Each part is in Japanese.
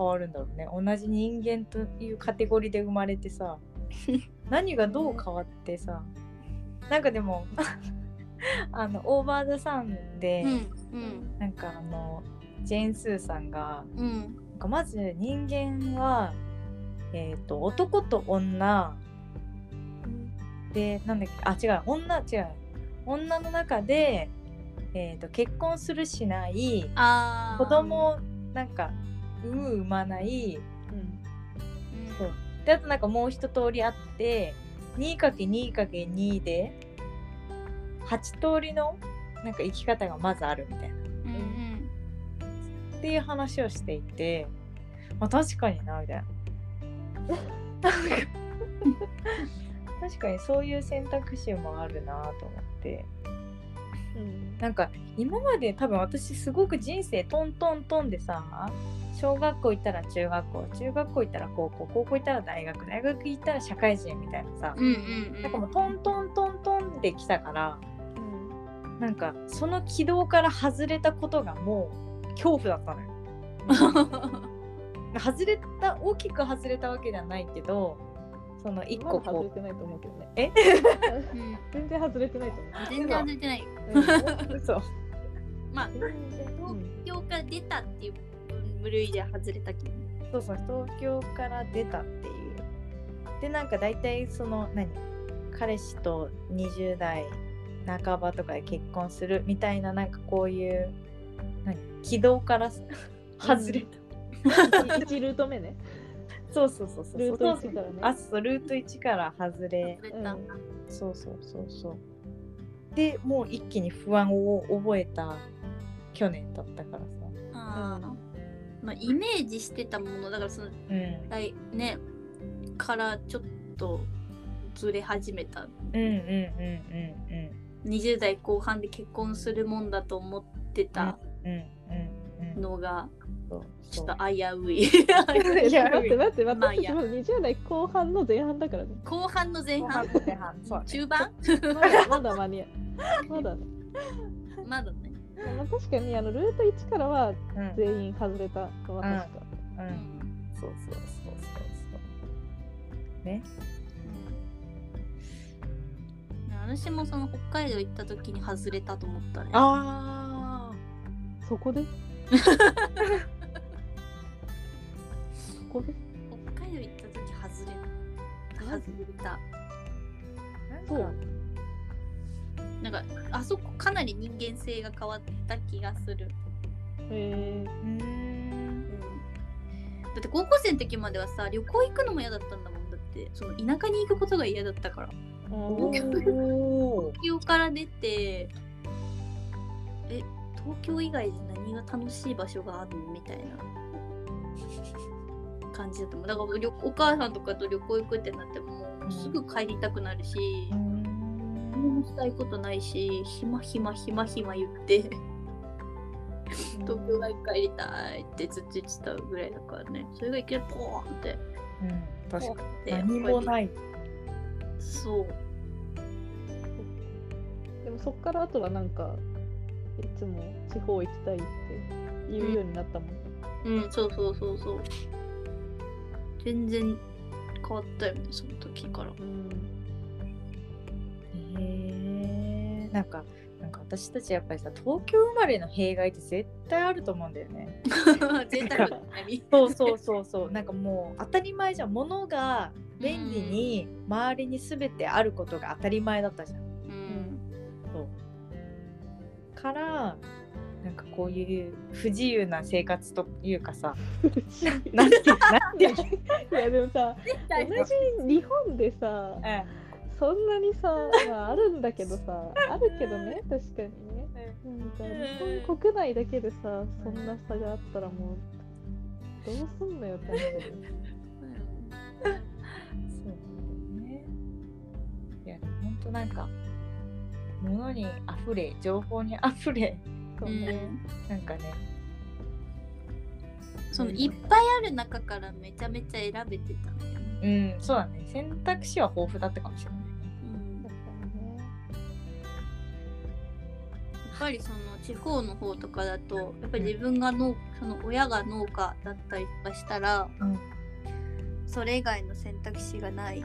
変わるんだろうね。同じ人間というカテゴリーで生まれてさ 何がどう変わってさなんかでも あのオーバー・ザ・サンで、うんなんかあのジェーン・スーさんがうん。なんかまず人間は、えー、と男と女でなんだっけあ違う女違う。女の中で、えー、と結婚するしない子供なんか産む産まない。うん。そう。であとなんかもう一通りあって 2×2×2 で8通りのなんか生き方がまずあるみたいな。うんうんっていう話をしていて、まあ、確かになみたいな。確かにそういう選択肢もあるなと思ってうん。なんか今まで多分私すごく人生トントントンでさ小学校行ったら中学校中学校行ったら高校高校行ったら大学大学行ったら社会人みたいなさ、うんうんうん。なんかもうトントントントンできたからうん。なんかその軌道から外れたことがもう恐怖だったのよ。外れた大きく外れたわけではないけどその一ま個こだ外れてないと思うけどね。え？う ん全然外れてないと思う。全然外れてない。う嘘まあ東うん。京から出たっていう部類で外れたけど。そうそう東京から出たっていう。でなんか大体その何？彼氏と20代半ばとかで結婚するみたいななんかこういう何？軌道から外れた、1ルート目ね。そうそうそうそう。ルートそう1からねあそうルート1から外れ。うん。そうそうそうそうでもう一気に不安を覚えた去年だったからさ。まあイメージしてたものだからそのうん。来ねからちょっとずれ始めた。うんうんうんうん20代後半で結婚するもんだと思ってたうんうんうんうん。のがそうちょっと危うい。いや待って待ってまあいいや。私たちまだ20代後半の前半だからね。後半の前半。後半前半中盤？まだまだ間に合う。まだね。まだね。まあ確かにあのルート1からはうん全員外れたのは。確か、ううん。んそうそうそうそうそう。ね。うん。私もその北海道行った時に外れたと思ったね。あそこで？そ こで北海道行った時外れた。外れた。あそうなんかあそこかなり人間性が変わった気がする。えうーん。だって高校生の時まではさ旅行行くのも嫌だったんだもん。だってその田舎に行くことが嫌だったから。東京から出てえ東京以外で何が楽しい場所があるの？みたいな感じだと思う。だから旅お母さんとかと旅行行くってなってもすぐ帰りたくなるし、何もしたいことないし暇暇暇暇言って東京が帰りたいってずっと言ってたぐらいだからね。それがいきなりポーンって。うん確かでに何もない。いそう。でもそっからあとはなんかいつも地方行きたいって言うようになったもん、うんそうそうそうそう全然変わったよねその時から。うん。へえなんかなんか私たちやっぱりさ東京生まれの弊害って絶対あると思うんだよね。贅 沢な旅そうそうそうそう。なんかもう当たり前。じゃん物が便利に周りに全てあることが当たり前だったじゃん。うん。そう。からなんかこういう不自由な生活というかさ なんてなんていやでもさ同じ日本でさそんなにさ、まあ、あるんだけどさあるけどね確かにね。なんか日本国内だけでさそんな差があったらもうどうすんのよって話だよね。そうなんだよね。いや本当なんか物に溢れ情報に溢れそうね、なんかね。そのいっぱいある中からめちゃめちゃ選べてたんだよ。ねうんそうだね。選択肢は豊富だったかもしれない。ねうん。確かにね。ぱりその地方の方とかだとやっぱり自分が農その親が農家だったりとかしたら、うん。それ以外の選択肢がない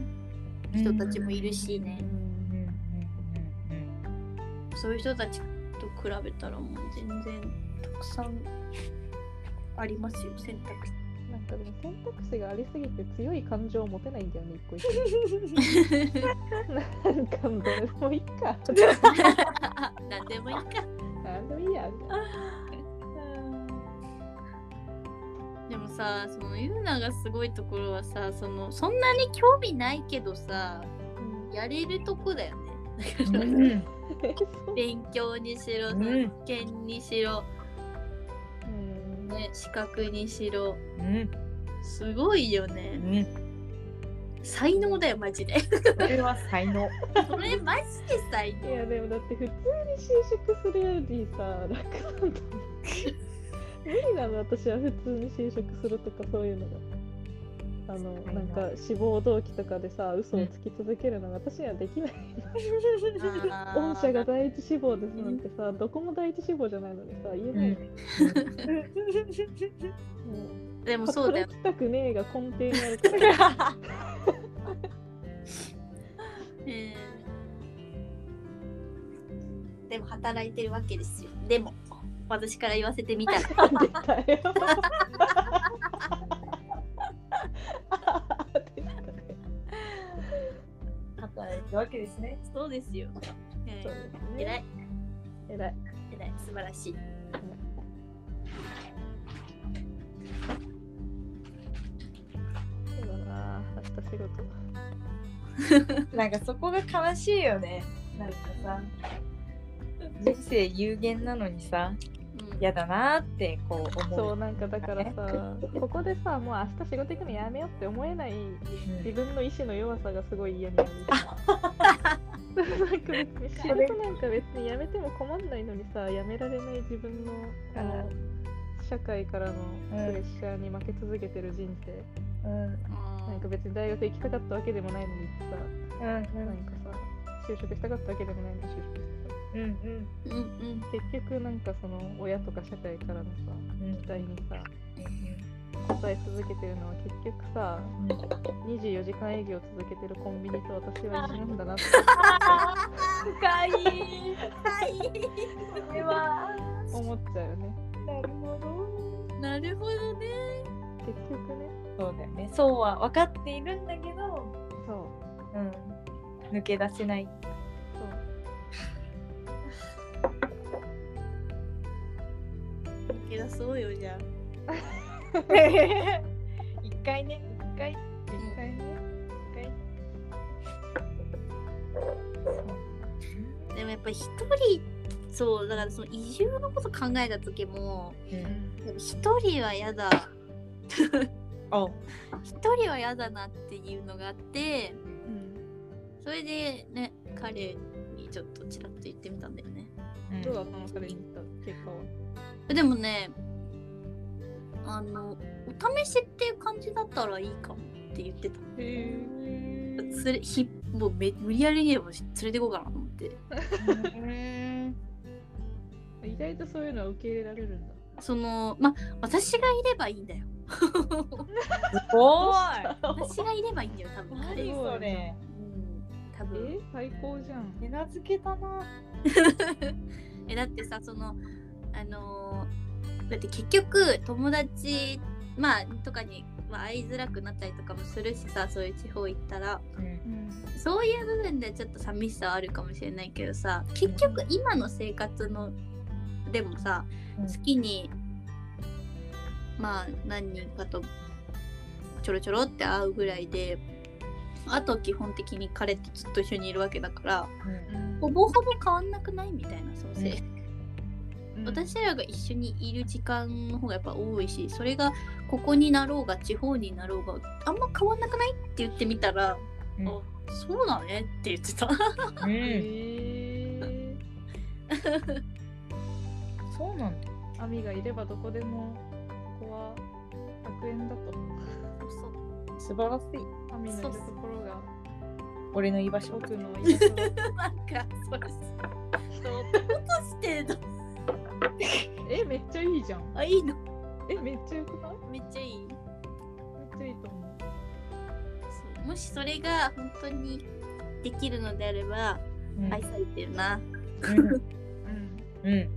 人たちもいるし。ね、そういう人たちと比べたらもう全然たくさんありますよ選択肢。なんかでも選択肢がありすぎて強い感情を持てないんだよね、一個一個。なんかもうどれでもいいか。何でもいいか。なんでもいいや、みたいな。でもさそのユーナがすごいところはさそのそんなに興味ないけどさやれるとこだよね。勉強にしろ、うん実験にしろ、うんね、資格にしろうんすごいようね。ん才能だよマジで。それは才能。それマジで才能。いやでもだって普通に就職するよりさ楽なんだ 無理なの私は普通に就職するとかそういうのがあのな。んか志望動機とかでさ嘘をつき続けるのが私にはできない 御社が第一志望ですなんてさどこも第一志望じゃないのにさ言えない、もでもうそうだよ。働。きたくねえが根底にあるから。う んでも働いてるわけですよ。でも私から言わせてみたら。働いてるわけですね。そうですよ。そうですね偉い偉い偉い素晴らしい。そうだな明日仕事 なんかそこが悲しいよね。なんかさ、人生有限なのにさ、うん嫌だなってこう思う。そうなんかだからさ ここでさもう明日仕事行くのやめようって思えない自分の意志の弱さがすごい嫌になる なんか別に仕事なんか別にやめても困んないのにさやめられない自分のあの社会からのプレッシャーに負け続けてる人生。うん。なんか別に大学行きたかったわけでもないのにさうんなんかさ就職したかったわけでもないのに就職してさうんうんうんうん結局なんかその親とか社会からのさうん期待にさ答え続けてるのは結局さ24時間営業続けてるコンビニと私は一緒なんだなって深い。はいそれは。思っちゃうよねなるほど。なるほどね。結局ねそうだよね。そうは分かっているんだけど、そううん、抜け出せない。抜け出そうよじゃあ。一回ね、一回、一回ね、一回。でもやっぱり一人そうだからその移住のこと考えた時もうん。人は嫌だお。一人は嫌だなっていうのがあってうんそれでね彼にちょっとちらっと言ってみたんだよねどうだったのそれに行った結果は？でもねあのお試しっていう感じだったらいいかもって言ってた。へ連れひもうめ無理やりにでも連れてこうかなと思って。うん。意外とそういうのは受け入れられるんだ。そのま私がいればいいんだよ。すごい。私がいればいいんだよ多分。彼何それ。うん多分。え最高じゃん。手なずけたな。えだってさそのあのーだって結局友達まあとかに、まあ、会いづらくなったりとかもするしさそういう地方行ったら。うん。そういう部分でちょっと寂しさはあるかもしれないけどさ結局今の生活のでもさうん。月にまあ何人かとちょろちょろって会うぐらいであと基本的に彼とずっと一緒にいるわけだからほぼほぼ変わんなくないみたいなそうん私らが一緒にいる時間の方がやっぱ多いしそれがここになろうが地方になろうがあんま変わんなくないって言ってみたら、うん。あそうだねって言ってた。うん。へえ そうなんだ。網がいればどこでもここは100円だと。そう素晴らしい。網のいるところが俺の居場所。僕の居場所。だ なんかそれ人男としてえめっちゃいいじゃん。あいいの？えめっちゃよくない？めっちゃいい。めっちゃいいと思う。そう。もしそれが本当にできるのであれば、うん、愛されてるな。うん、うん、うん。